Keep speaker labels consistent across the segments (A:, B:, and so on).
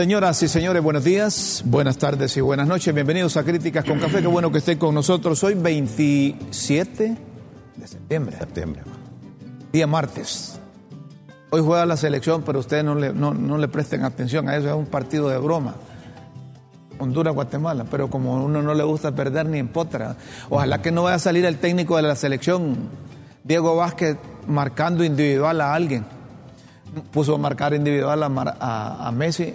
A: Señoras y señores, buenos días, buenas tardes y buenas noches. Bienvenidos a Críticas con Café. Qué bueno que estén con nosotros. Hoy 27 de septiembre.
B: Septiembre.
A: Día martes. Hoy juega la selección, pero ustedes no le, no, no le presten atención a eso. Es un partido de broma. Honduras-Guatemala. Pero como uno no le gusta perder ni en potra. Ojalá que no vaya a salir el técnico de la selección, Diego Vázquez, marcando individual a alguien. Puso a marcar individual a, Mar- a- a Messi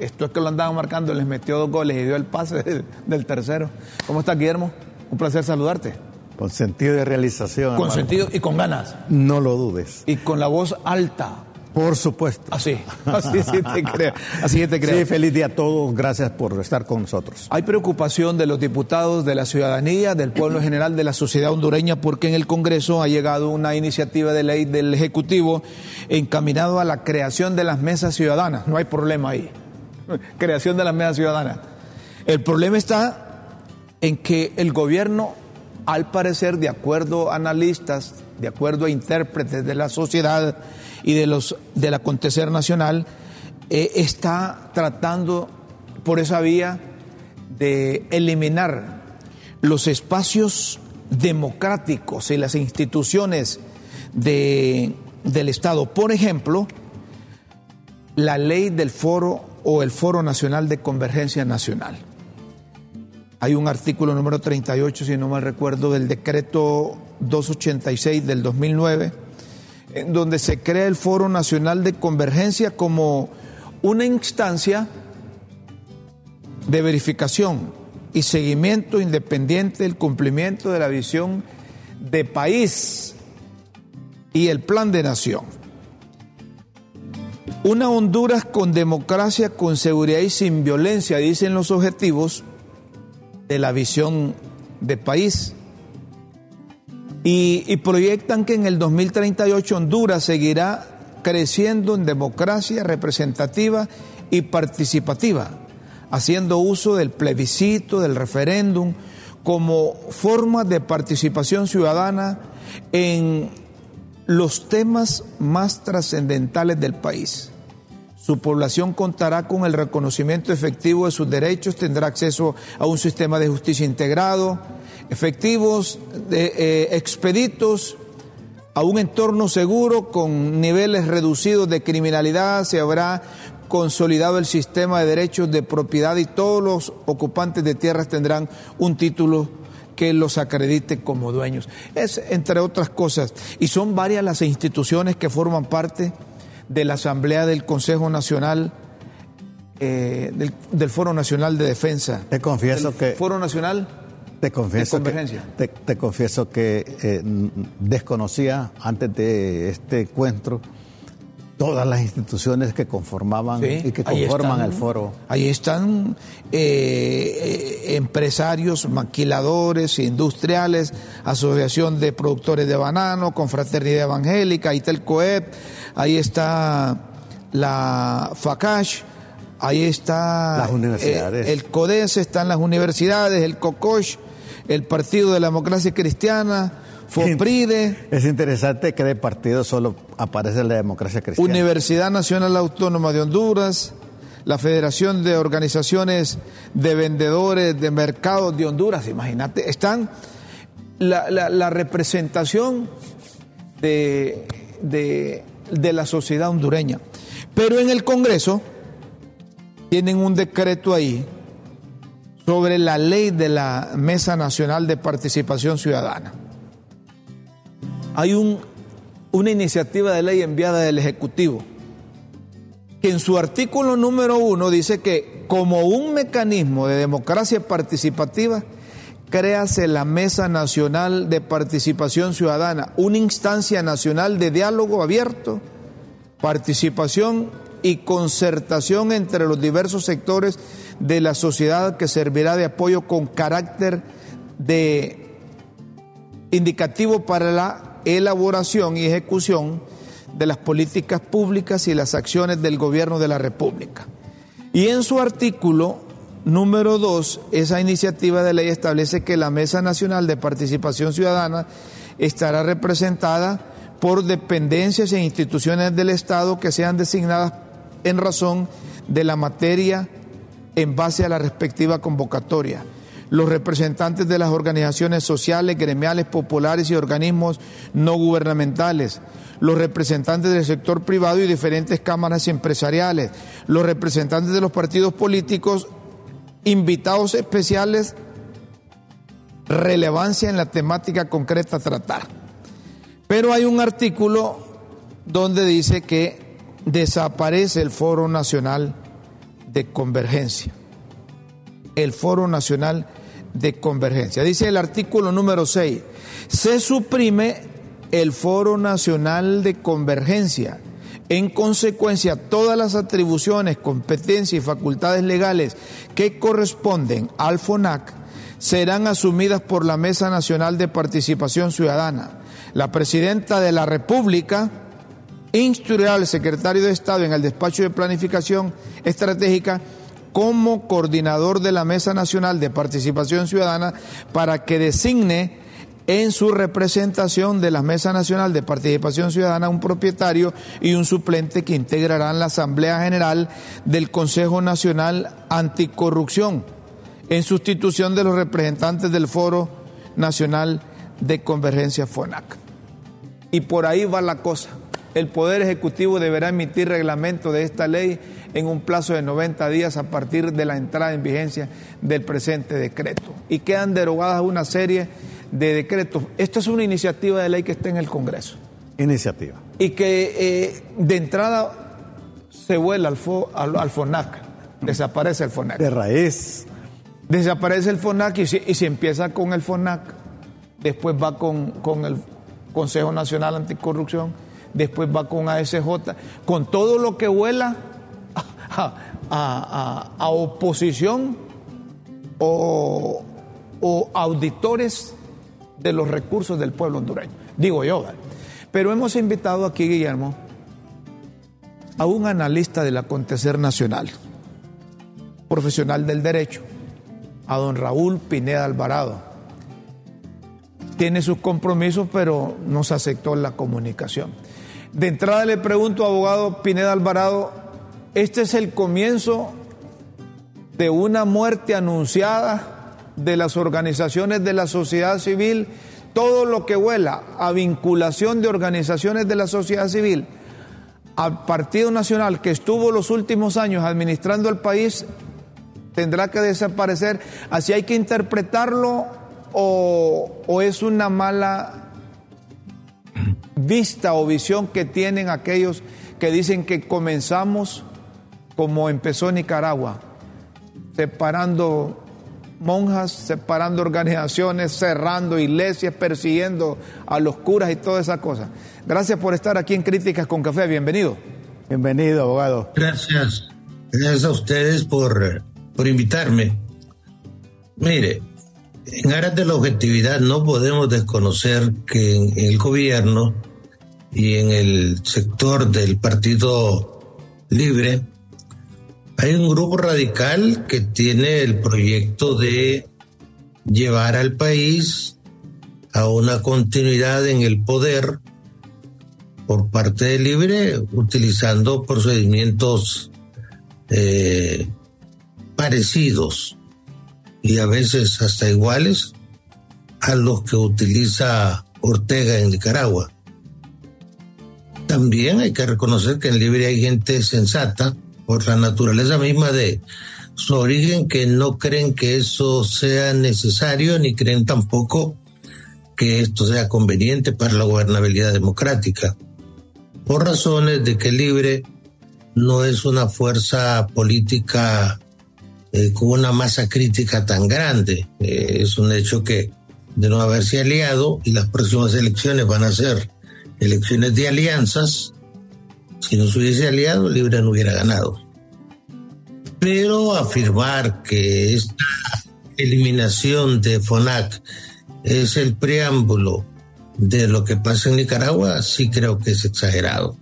A: esto es que lo andaban marcando, les metió dos goles y dio el pase del, del tercero. ¿Cómo estás, Guillermo? Un placer saludarte.
B: Con sentido de realización.
A: Con
B: hermano.
A: sentido y con ganas.
B: No lo dudes.
A: Y con la voz alta.
B: Por supuesto.
A: Así, así sí te creo. Así sí te creo.
B: Sí, feliz día a todos. Gracias por estar con nosotros.
A: Hay preocupación de los diputados, de la ciudadanía, del pueblo en general, de la sociedad hondureña, porque en el Congreso ha llegado una iniciativa de ley del Ejecutivo encaminado a la creación de las mesas ciudadanas. No hay problema ahí. Creación de las mesas ciudadanas. El problema está en que el gobierno, al parecer, de acuerdo a analistas, de acuerdo a intérpretes de la sociedad y de los del acontecer nacional, eh, está tratando por esa vía de eliminar los espacios democráticos y las instituciones de- del Estado. Por ejemplo, la ley del foro o el Foro Nacional de Convergencia Nacional. Hay un artículo número 38, si no mal recuerdo, del decreto 286 del 2009, en donde se crea el Foro Nacional de Convergencia como una instancia de verificación y seguimiento independiente del cumplimiento de la visión de país y el plan de nación. Una Honduras con democracia, con seguridad y sin violencia, dicen los objetivos de la visión de país. Y, y proyectan que en el 2038 Honduras seguirá creciendo en democracia representativa y participativa, haciendo uso del plebiscito, del referéndum, como forma de participación ciudadana en los temas más trascendentales del país. Su población contará con el reconocimiento efectivo de sus derechos, tendrá acceso a un sistema de justicia integrado, efectivos, eh, expeditos, a un entorno seguro con niveles reducidos de criminalidad, se habrá consolidado el sistema de derechos de propiedad y todos los ocupantes de tierras tendrán un título que los acredite como dueños. Es entre otras cosas. Y son varias las instituciones que forman parte de la Asamblea del Consejo Nacional, eh, del, del Foro Nacional de Defensa.
B: Te confieso
A: Del
B: que-
A: Foro Nacional
B: Te confieso
A: De
B: que,
A: convergencia.
B: te, te confieso que eh, desconocía antes de este encuentro todas las instituciones que conformaban
A: Sí,
B: y que conforman
A: están.
B: el foro.
A: Ahí están eh, eh, empresarios, maquiladores, industriales, Asociación de Productores de Banano, Confraternidad Evangélica, ahí está el COEP, ahí está la FACASH, ahí está
B: Las universidades.
A: eh, el CODES, están las universidades, el COCOSH, el Partido de la Democracia Cristiana, FOPRIDE,
B: Es interesante que de partido solo aparece la democracia cristiana.
A: Universidad Nacional Autónoma de Honduras, la Federación de Organizaciones de Vendedores de Mercados de Honduras, imagínate, están la, la- la representación de, de- de la sociedad hondureña. Pero en el Congreso tienen un decreto ahí sobre la ley de la Mesa Nacional de Participación Ciudadana. Hay un, una iniciativa de ley enviada del Ejecutivo que en su artículo número uno dice que como un mecanismo de democracia participativa, créase la Mesa Nacional de Participación Ciudadana, una instancia nacional de diálogo abierto, participación y concertación entre los diversos sectores de la sociedad que servirá de apoyo con carácter de indicativo para la elaboración y ejecución de las políticas públicas y las acciones del gobierno de la República. Y en su artículo número 2, esa iniciativa de ley establece que la Mesa Nacional de Participación Ciudadana estará representada por dependencias e instituciones del Estado que sean designadas en razón de la materia en base a la respectiva convocatoria los representantes de las organizaciones sociales, gremiales, populares y organismos no gubernamentales, los representantes del sector privado y diferentes cámaras empresariales, los representantes de los partidos políticos, invitados especiales, relevancia en la temática concreta a tratar. Pero hay un artículo donde dice que desaparece el Foro Nacional de Convergencia. El Foro Nacional de convergencia. Dice el artículo número 6, se suprime el Foro Nacional de Convergencia. En consecuencia, todas las atribuciones, competencias y facultades legales que corresponden al FONAC serán asumidas por la Mesa Nacional de Participación Ciudadana. La Presidenta de la República instruirá al Secretario de Estado en el despacho de planificación estratégica como coordinador de la Mesa Nacional de Participación Ciudadana para que designe en su representación de la Mesa Nacional de Participación Ciudadana un propietario y un suplente que integrarán la Asamblea General del Consejo Nacional Anticorrupción en sustitución de los representantes del Foro Nacional de Convergencia FONAC. Y por ahí va la cosa. El Poder Ejecutivo deberá emitir reglamento de esta ley en un plazo de 90 días a partir de la entrada en vigencia del presente decreto. Y quedan derogadas una serie de decretos. Esta es una iniciativa de ley que está en el Congreso.
B: Iniciativa.
A: Y que eh, de entrada se vuela al, FONAC, desaparece el FONAC.
B: De raíz.
A: Desaparece el FONAC y si, y si empieza con el FONAC, después va con, con el Consejo Nacional Anticorrupción, después va con ASJ, con todo lo que vuela a, oposición o, auditores de los recursos del pueblo hondureño. Digo yo, pero hemos invitado aquí, Guillermo, a un analista del acontecer nacional, profesional del derecho, a don Raúl Pineda Alvarado. Tiene sus compromisos, pero nos aceptó la comunicación. De entrada le pregunto, abogado Pineda Alvarado, este es el comienzo de una muerte anunciada de las organizaciones de la sociedad civil, todo lo que vuela a vinculación de organizaciones de la sociedad civil al Partido Nacional que estuvo los últimos años administrando el país tendrá que desaparecer. Así hay que interpretarlo o, o es una mala vista o visión que tienen aquellos que dicen que comenzamos como empezó Nicaragua, separando monjas, separando organizaciones, cerrando iglesias, persiguiendo a los curas y todas esas cosas. Gracias por estar aquí en Críticas con Café, bienvenido.
B: Bienvenido, abogado.
C: Gracias. Gracias a ustedes por, por invitarme. Mire, en aras de la objetividad no podemos desconocer que en el gobierno y en el sector del Partido Libre hay un grupo radical que tiene el proyecto de llevar al país a una continuidad en el poder por parte del Libre, utilizando procedimientos eh, parecidos y a veces hasta iguales a los que utiliza Ortega en Nicaragua. También hay que reconocer que en Libre hay gente sensata por la naturaleza misma de su origen, que no creen que eso sea necesario, ni creen tampoco que esto sea conveniente para la gobernabilidad democrática, por razones de que Libre no es una fuerza política eh, con una masa crítica tan grande. Eh, es un hecho que de no haberse aliado y las próximas elecciones van a ser elecciones de alianzas, si no se hubiese aliado, Libre no hubiera ganado. Pero afirmar que esta eliminación de FONAC es el preámbulo de lo que pasa en Nicaragua, sí creo que es exagerado.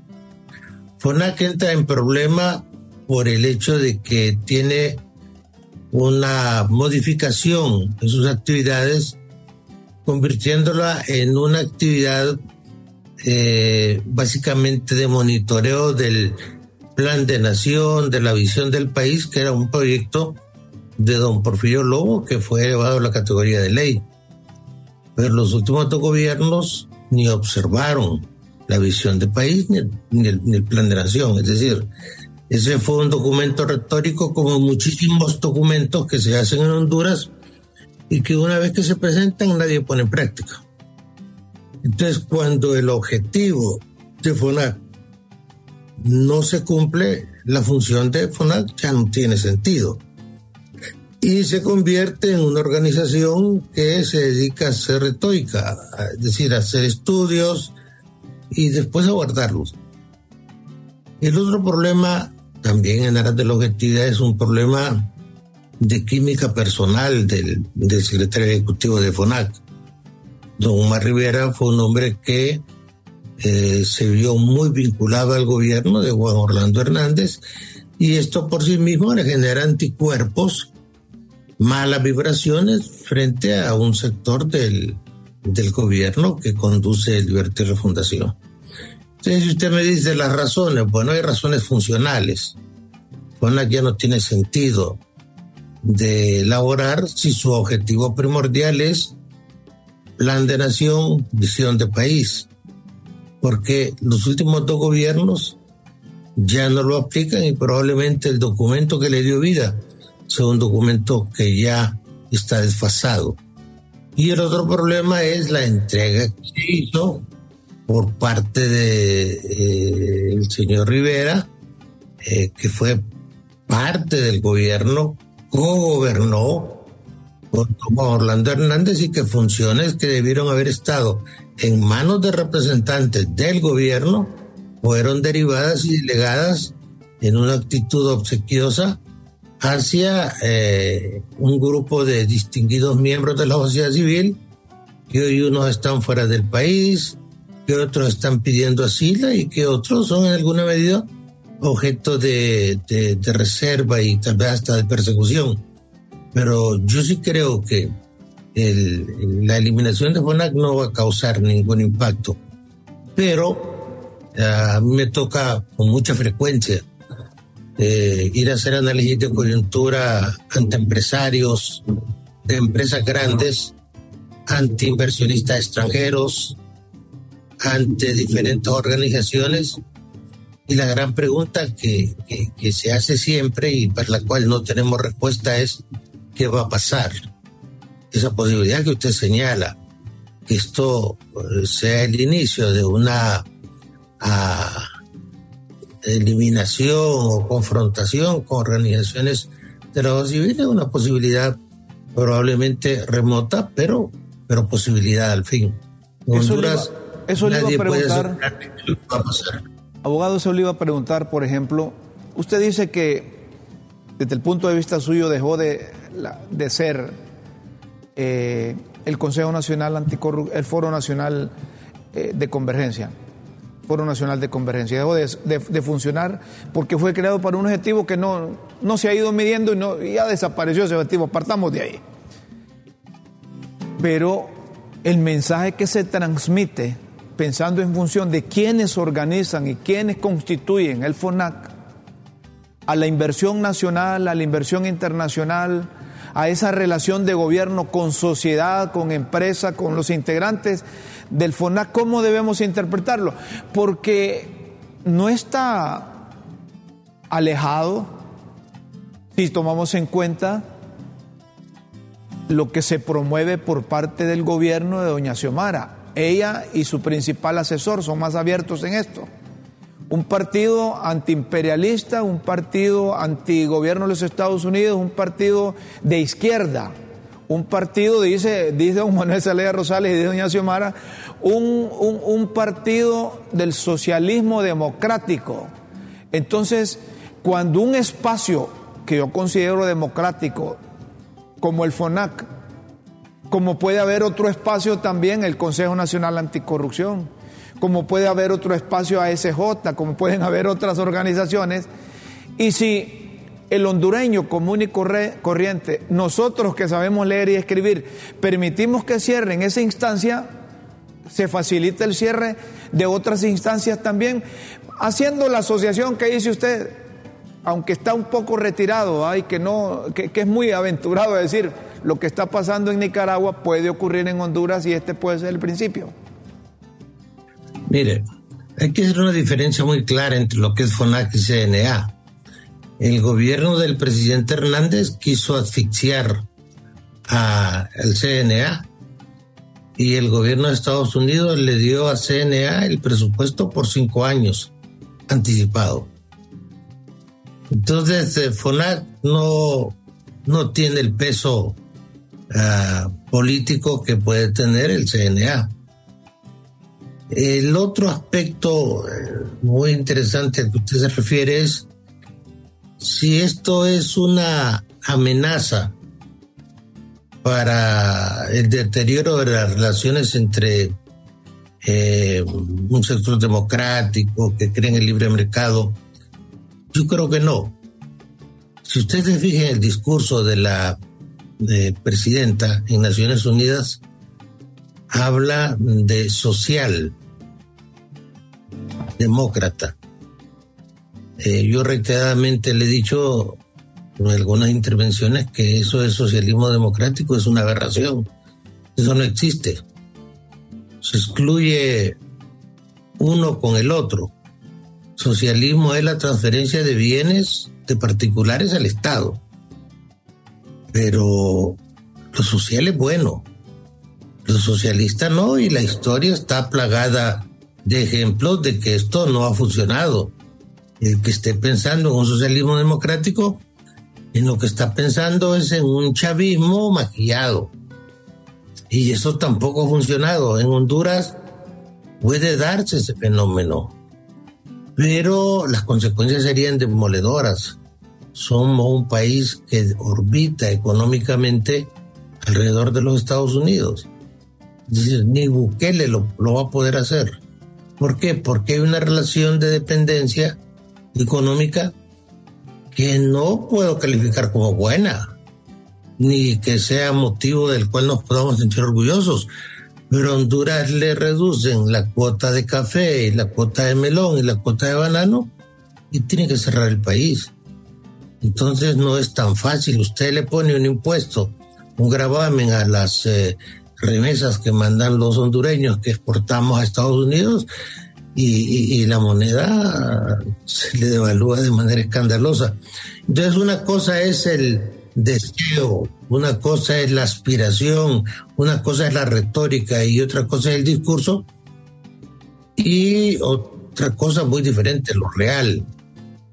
C: FONAC entra en problema por el hecho de que tiene una modificación en sus actividades, convirtiéndola en una actividad eh, básicamente de monitoreo del plan de nación, de la visión del país, que era un proyecto de don Porfirio Lobo que fue elevado a la categoría de ley. Pero los últimos dos gobiernos ni observaron la visión del país ni el, plan de nación. Es decir, ese fue un documento retórico como muchísimos documentos que se hacen en Honduras y que una vez que se presentan nadie pone en práctica. Entonces, cuando el objetivo de FONAC no se cumple, la función de FONAC ya no tiene sentido. Y se convierte en una organización que se dedica a ser retórica, es decir, a hacer estudios, y después abordarlos. El otro problema, también en aras de la objetividad, es un problema de química personal del, secretario ejecutivo de FONAC. Don Omar Rivera fue un hombre que eh, se vio muy vinculado al gobierno de Juan Orlando Hernández y esto por sí mismo le genera anticuerpos, malas vibraciones frente a un sector del, del gobierno que conduce Libertad y. Entonces, si usted me dice las razones, bueno, hay razones funcionales. Bueno, ya no tiene sentido de elaborar si su objetivo primordial es plan de nación, visión de país. Porque los últimos dos gobiernos ya no lo aplican y probablemente el documento que le dio vida sea un documento que ya está desfasado. Y el otro problema es la entrega que hizo por parte de eh, señor Rivera, eh, que fue parte del gobierno, co-gobernó con Orlando Hernández y que funciones que debieron haber estado en manos de representantes del gobierno fueron derivadas y delegadas en una actitud obsequiosa hacia eh, un grupo de distinguidos miembros de la sociedad civil, que hoy unos están fuera del país, que otros están pidiendo asilo y que otros son en alguna medida objeto de, de, reserva y tal vez hasta de persecución. Pero yo sí creo que la eliminación de FONAC no va a causar ningún impacto. Pero a mí me toca con mucha frecuencia eh, ir a hacer análisis de coyuntura ante empresarios de empresas grandes, ante inversionistas extranjeros, ante diferentes organizaciones. Y la gran pregunta que, que, se hace siempre y para la cual no tenemos respuesta es, ¿qué va a pasar? Esa posibilidad que usted señala, que esto eh, sea el inicio de una ah, eliminación o confrontación con organizaciones de la civil es una posibilidad probablemente remota, pero, pero posibilidad al fin.
A: Eso le, iba, a preguntar. Abogado, se le iba a preguntar, por ejemplo, usted dice que desde el punto de vista suyo dejó de, de ser eh, el Consejo Nacional Anticorrupción, el Foro Nacional eh, de Convergencia. Foro Nacional de Convergencia. Dejó de, funcionar porque fue creado para un objetivo que no, no se ha ido midiendo y, no, ya desapareció ese objetivo. Partamos de ahí. Pero el mensaje que se transmite pensando en función de quienes organizan y quienes constituyen el FONAC, a la inversión nacional, a la inversión internacional, a esa relación de gobierno con sociedad, con empresa, con los integrantes del FONAC, ¿cómo debemos interpretarlo? Porque no está alejado, si tomamos en cuenta lo que se promueve por parte del gobierno de doña Xiomara. Ella y su principal asesor son más abiertos en esto. Un partido antiimperialista, un partido antigobierno de los Estados Unidos, un partido de izquierda, un partido, dice, dice don Manuel Salea Rosales y dice doña Xiomara, un, un partido del socialismo democrático. Entonces, cuando un espacio que yo considero democrático, como el FONAC, como puede haber otro espacio también el Consejo Nacional Anticorrupción, como puede haber otro espacio ASJ, como pueden haber otras organizaciones, y si el hondureño común y corriente, nosotros que sabemos leer y escribir, permitimos que cierren esa instancia, se facilita el cierre de otras instancias también, haciendo la asociación que dice usted, aunque está un poco retirado, que que, es muy aventurado decir lo que está pasando en Nicaragua puede ocurrir en Honduras y este puede ser el principio.
C: Mire, hay que hacer una diferencia muy clara entre lo que es FONAC y CNA. El gobierno del presidente Hernández quiso asfixiar al CNA y el gobierno de Estados Unidos le dio a CNA el presupuesto por cinco años anticipado. Entonces, eh, FONAC no, no tiene el peso ah, político que puede tener el CNA. El otro aspecto eh, muy interesante al que usted se refiere es si esto es una amenaza para el deterioro de las relaciones entre eh, un sector democrático que cree en el libre mercado yo creo que no. Si usted se fija en el discurso de la presidenta en Naciones Unidas, habla de social, demócrata. Eh, yo reiteradamente le he dicho en algunas intervenciones que eso de socialismo democrático es una aberración. Eso no existe. Se excluye uno con el otro. Socialismo es la transferencia de bienes de particulares al Estado. Pero lo social es bueno. Lo socialista no, y la historia está plagada de ejemplos de que esto no ha funcionado. El que esté pensando en un socialismo democrático, en lo que está pensando es en un chavismo maquillado. Y eso tampoco ha funcionado. En Honduras puede darse ese fenómeno pero las consecuencias serían demoledoras. Somos un país que orbita económicamente alrededor de los Estados Unidos. ni Bukele lo, lo va a poder hacer. ¿Por qué? Porque hay una relación de dependencia económica que no puedo calificar como buena, ni que sea motivo del cual nos podamos sentir orgullosos pero Honduras le reducen la cuota de café la cuota de melón y la cuota de banano y tiene que cerrar el país. Entonces no es tan fácil. Usted le pone un impuesto, un gravamen a las eh, remesas que mandan los hondureños que exportamos a Estados Unidos y, y, la moneda se le devalúa de manera escandalosa. Entonces una cosa es el deseo, una cosa es la aspiración, una cosa es la retórica y otra cosa es el discurso y otra cosa muy diferente, lo real.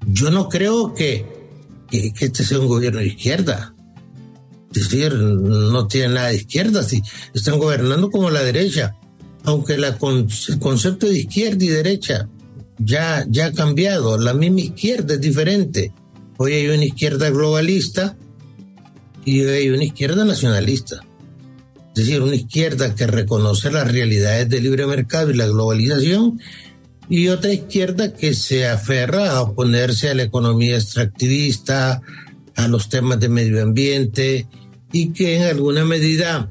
C: Yo no creo que, que, este sea un gobierno de izquierda. Es decir, no tiene nada de izquierda, si están gobernando como la derecha, aunque la el concepto de izquierda y derecha ya, ya ha cambiado, la misma izquierda es diferente. Hoy hay una izquierda globalista y hay una izquierda nacionalista. Es decir, una izquierda que reconoce las realidades del libre mercado y la globalización y otra izquierda que se aferra a oponerse a la economía extractivista, a los temas de medio ambiente y que en alguna medida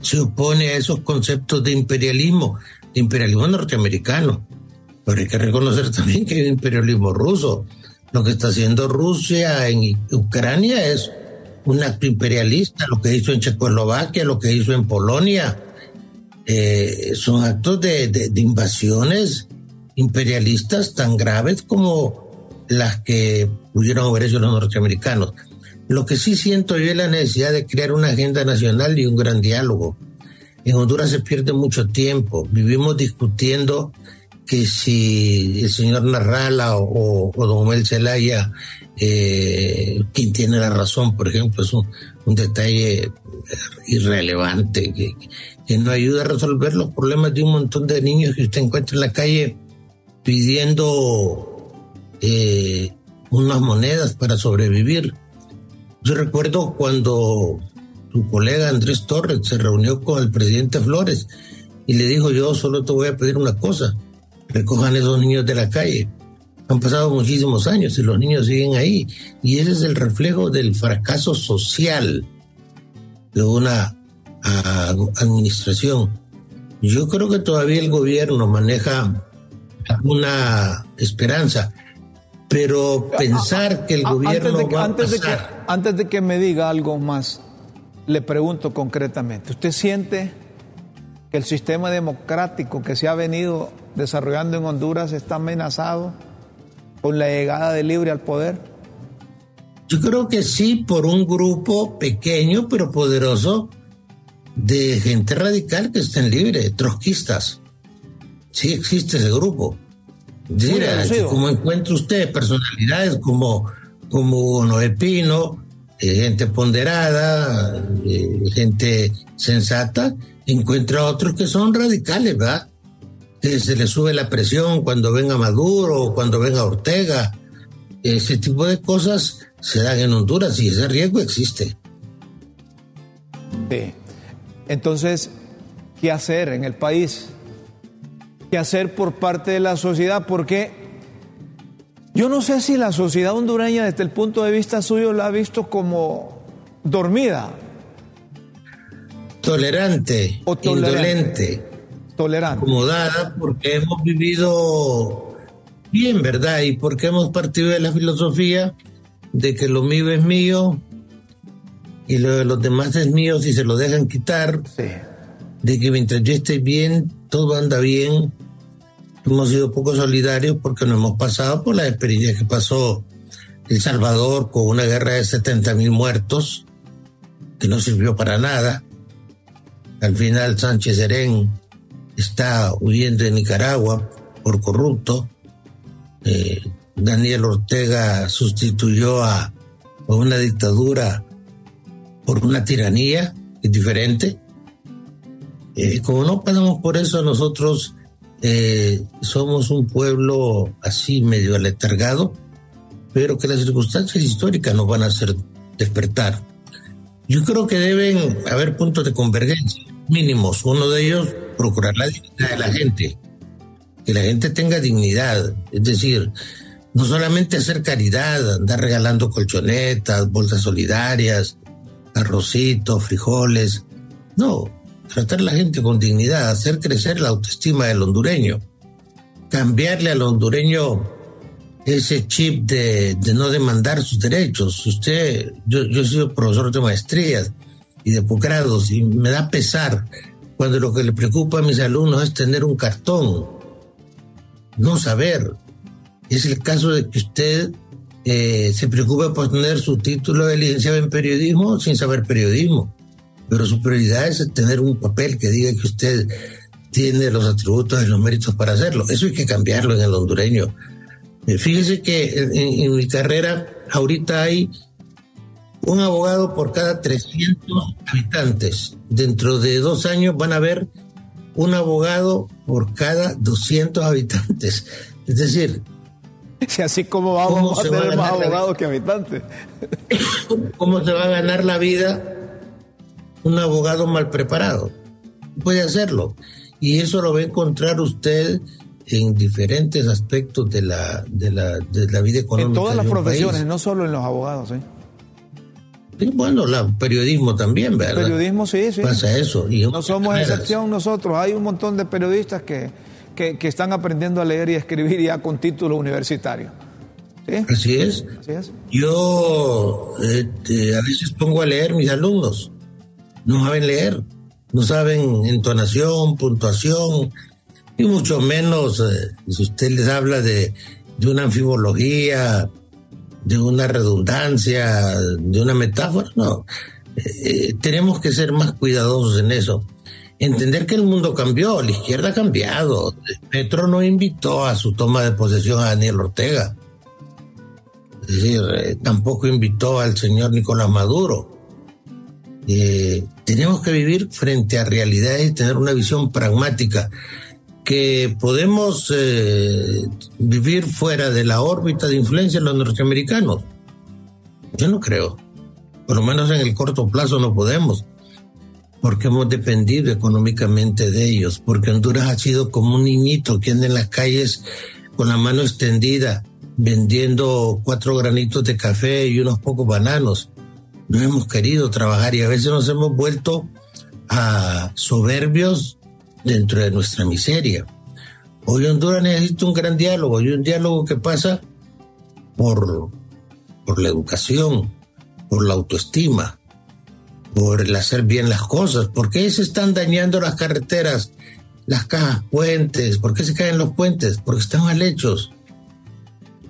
C: se opone a esos conceptos de imperialismo, de imperialismo norteamericano. Pero hay que reconocer también que hay imperialismo ruso lo que está haciendo Rusia en Ucrania es un acto imperialista, lo que hizo en Checoslovaquia, lo que hizo en Polonia, eh, son actos de, invasiones imperialistas tan graves como las que pudieron haber hecho los norteamericanos. Lo que sí siento yo es la necesidad de crear una agenda nacional y un gran diálogo. En Honduras se pierde mucho tiempo. Vivimos discutiendo que si el señor Narrala o, o don Mel Zelaya, eh, quien tiene la razón, por ejemplo, es un, detalle irrelevante que, que, no ayuda a resolver los problemas de un montón de niños que usted encuentra en la calle pidiendo eh, unas monedas para sobrevivir. Yo recuerdo cuando tu colega Andrés Torres se reunió con el presidente Flores y le dijo yo solo te voy a pedir una cosa, recojan esos niños de la calle. Han pasado muchísimos años y los niños siguen ahí. Y ese es el reflejo del fracaso social de una administración. Yo creo que todavía el gobierno maneja una esperanza, pero pensar que el gobierno
A: antes de
C: va
A: antes
C: a
A: de que, antes de que me diga algo más, le pregunto concretamente, ¿usted siente que el sistema democrático que se ha venido desarrollando en Honduras está amenazado con la llegada de Libre al poder?
C: Yo creo que sí, por un grupo pequeño pero poderoso de gente radical que estén libre, trotskistas. Sí existe ese grupo. Mira, como encuentra usted personalidades como, como Noé Pino, eh, gente ponderada, eh, gente sensata, encuentra otros que son radicales, ¿verdad? Se le sube la presión cuando venga Maduro o cuando venga Ortega. Ese tipo de cosas se dan en Honduras y ese riesgo existe.
A: Sí. Entonces, ¿qué hacer en el país? ¿Qué hacer por parte de la sociedad? Porque yo no sé si la sociedad hondureña desde el punto de vista suyo la ha visto como dormida.
C: Tolerante, o indolente
A: tolerante.
C: Acomodada porque hemos vivido bien, ¿verdad? Y porque hemos partido de la filosofía de que lo mío es mío y lo de los demás es mío si se lo dejan quitar. De que mientras yo esté bien, todo anda bien. Hemos sido poco solidarios porque no hemos pasado por la experiencia que pasó El Salvador con una guerra de 70 mil muertos que no sirvió para nada. Al final Sánchez Serén está huyendo de Nicaragua por corrupto. Eh, Daniel Ortega sustituyó a, una dictadura por una tiranía, es diferente. Eh, como no pasamos por eso, nosotros eh, somos un pueblo así medio aletargado, pero que las circunstancias históricas nos van a hacer despertar. Yo creo que deben haber puntos de convergencia mínimos. Uno de ellos, procurar la dignidad de la gente. Que la gente tenga dignidad. Es decir, no solamente hacer caridad, andar regalando colchonetas, bolsas solidarias, arrocitos, frijoles. No, tratar a la gente con dignidad, hacer crecer la autoestima del hondureño. Cambiarle al hondureño ese chip de, no demandar sus derechos. Usted, yo, yo he sido profesor de maestrías y de posgrados y me da pesar cuando lo que le preocupa a mis alumnos es tener un cartón, no saber. Es el caso de que usted eh, se preocupa por tener su título de licenciado en periodismo sin saber periodismo, pero su prioridad es tener un papel que diga que usted tiene los atributos y los méritos para hacerlo. Eso hay que cambiarlo en el hondureño. Eh, fíjese que en mi carrera ahorita hay un abogado por cada 300 habitantes. Dentro de dos años van a haber un abogado por cada 200 habitantes. Es decir,
A: si así como vamos a tener más abogados que habitantes.
C: ¿Cómo se va a ganar la vida un abogado mal preparado? Puede hacerlo. Y eso lo va a encontrar usted en diferentes aspectos de la, de la, de la vida económica.
A: En todas las profesiones, no solo en los abogados. ¿eh?
C: Bueno, el periodismo también, ¿verdad?
A: Periodismo sí, sí.
C: Pasa eso.
A: no somos excepción nosotros. Hay un montón de periodistas que, que, están aprendiendo a leer y escribir ya con título universitario.
C: Así es. Así es. Yo este, a veces pongo a leer mis alumnos. No saben leer. No saben entonación, puntuación, y mucho menos eh, si usted les habla de, de una anfibología de una redundancia, de una metáfora, no. Eh, tenemos que ser más cuidadosos en eso. Entender que el mundo cambió, la izquierda ha cambiado. Petro no invitó a su toma de posesión a Daniel Ortega. Es decir, eh, tampoco invitó al señor Nicolás Maduro. Eh, tenemos que vivir frente a realidades y tener una visión pragmática que podemos eh, vivir fuera de la órbita de influencia de los norteamericanos. Yo no creo. Por lo menos en el corto plazo no podemos. Porque hemos dependido económicamente de ellos. Porque Honduras ha sido como un niñito que anda en las calles con la mano extendida vendiendo cuatro granitos de café y unos pocos bananos. No hemos querido trabajar y a veces nos hemos vuelto a soberbios dentro de nuestra miseria. Hoy Honduras necesita un gran diálogo y un diálogo que pasa por, por la educación, por la autoestima, por el hacer bien las cosas. ¿Por qué se están dañando las carreteras, las cajas, puentes? ¿Por qué se caen los puentes? Porque están mal hechos.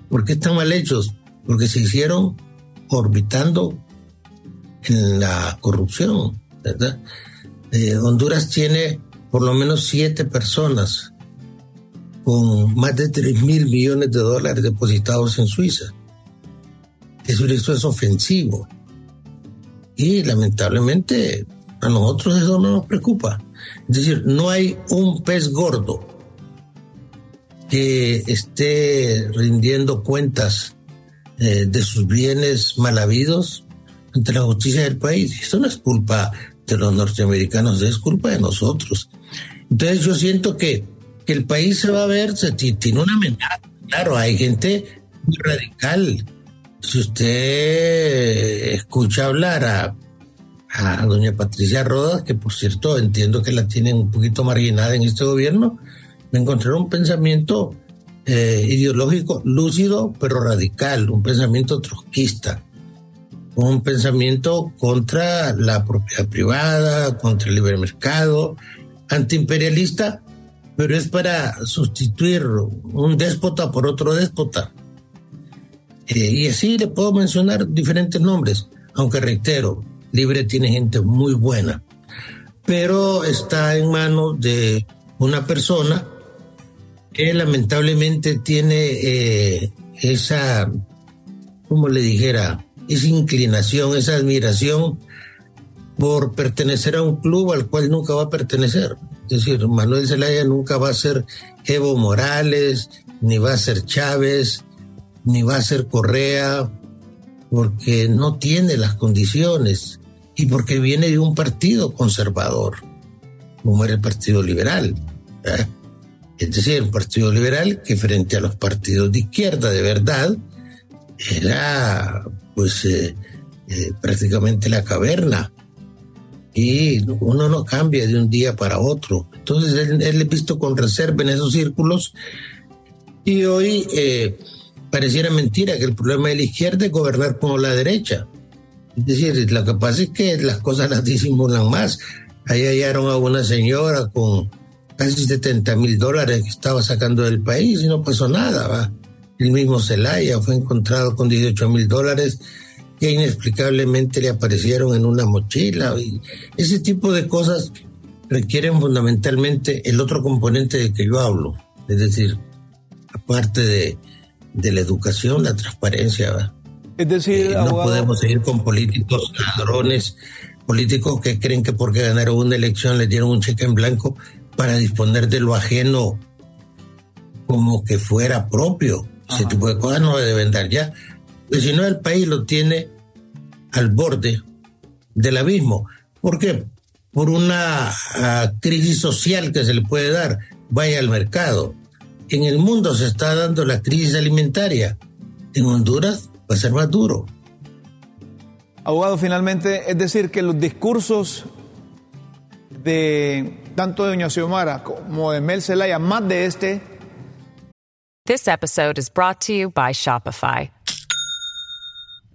C: ¿Por qué están mal hechos? Porque se hicieron orbitando en la corrupción. Eh, Honduras tiene por lo menos siete personas con más de 3 mil millones de dólares depositados en Suiza. Eso, es ofensivo. Y lamentablemente a nosotros eso no nos preocupa. Es decir, no hay un pez gordo que esté rindiendo cuentas eh, de sus bienes mal habidos ante la justicia del país. Esto no es culpa de los norteamericanos, es culpa de nosotros. Entonces yo siento que, el país se va a ver, tiene una amenaza. Claro, hay gente muy radical. Si usted escucha hablar a, a doña Patricia Rodas, que por cierto entiendo que la tienen un poquito marginada en este gobierno, me encontré un pensamiento eh, ideológico lúcido pero radical, un pensamiento trotskista, un pensamiento contra la propiedad privada, contra el libre mercado, antiimperialista, pero es para sustituir un déspota por otro déspota. Eh, y así le puedo mencionar diferentes nombres, aunque reitero, Libre tiene gente muy buena, pero está en manos de una persona que lamentablemente tiene eh, esa, como le dijera, esa inclinación, esa admiración por pertenecer a un club al cual nunca va a pertenecer. Es decir, Manuel Zelaya nunca va a ser Evo Morales, ni va a ser Chávez, ni va a ser Correa, porque no tiene las condiciones y porque viene de un partido conservador, como era el Partido Liberal. Es decir, un Partido Liberal que frente a los partidos de izquierda de verdad era pues eh, eh, prácticamente la caverna y uno no cambia de un día para otro. Entonces él, es visto con reserva en esos círculos y hoy eh, pareciera mentira que el problema de la izquierda es gobernar como la derecha. Es decir, lo que pasa es que las cosas las disimulan más. Ahí hallaron a una señora con casi 70 mil dólares que estaba sacando del país y no pasó nada. ¿va? El mismo Zelaya fue encontrado con 18 mil dólares que inexplicablemente le aparecieron en una mochila. Y ese tipo de cosas requieren fundamentalmente el otro componente de que yo hablo, es decir, aparte de, de la educación, la transparencia.
A: Es decir,
C: eh, no podemos seguir con políticos ladrones, políticos que creen que porque ganaron una elección le dieron un cheque en blanco para disponer de lo ajeno como que fuera propio. Ese tipo de cosas no deben dar ya. Porque si no, el país lo tiene al borde del abismo. ¿Por qué? Por una ah, crisis social que se le puede dar. Vaya al mercado. En el mundo se está dando la crisis alimentaria. En Honduras va a ser más duro.
A: Abogado, finalmente, es decir, que los discursos de tanto de Doña Xiomara como de Mel Zelaya, más de este.
D: This episode is brought to you by Shopify.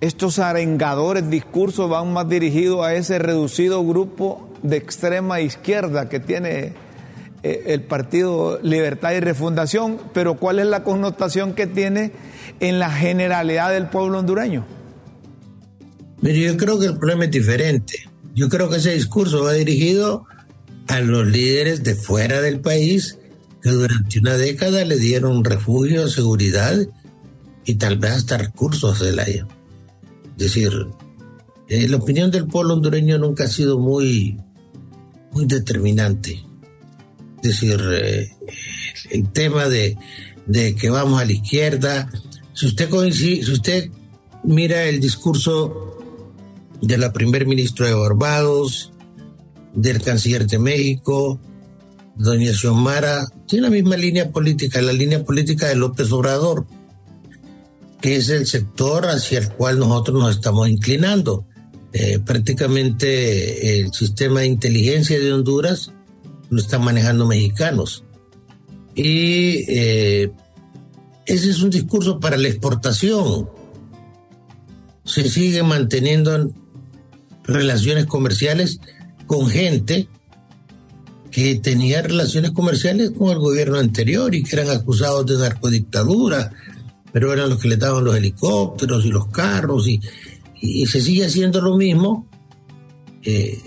A: Estos arengadores discursos van más dirigidos a ese reducido grupo de extrema izquierda que tiene eh, el Partido Libertad y Refundación, pero ¿cuál es la connotación que tiene en la generalidad del pueblo hondureño?
C: Mire, yo creo que el problema es diferente. Yo creo que ese discurso va dirigido a los líderes de fuera del país que durante una década le dieron refugio, seguridad y tal vez hasta recursos de la Decir, eh, la opinión del pueblo hondureño nunca ha sido muy, muy determinante. Es decir, eh, el tema de, de, que vamos a la izquierda, si usted, si usted mira el discurso de la primer ministra de Barbados, del canciller de México, doña Xiomara, tiene la misma línea política, la línea política de López Obrador, que es el sector hacia el cual nosotros nos estamos inclinando. Eh, prácticamente el sistema de inteligencia de Honduras lo están manejando mexicanos. Y eh, ese es un discurso para la exportación. Se sigue manteniendo relaciones comerciales con gente que tenía relaciones comerciales con el gobierno anterior y que eran acusados de narcodictadura, pero eran los que le daban los helicópteros y los carros y, se sigue haciendo lo mismo eh,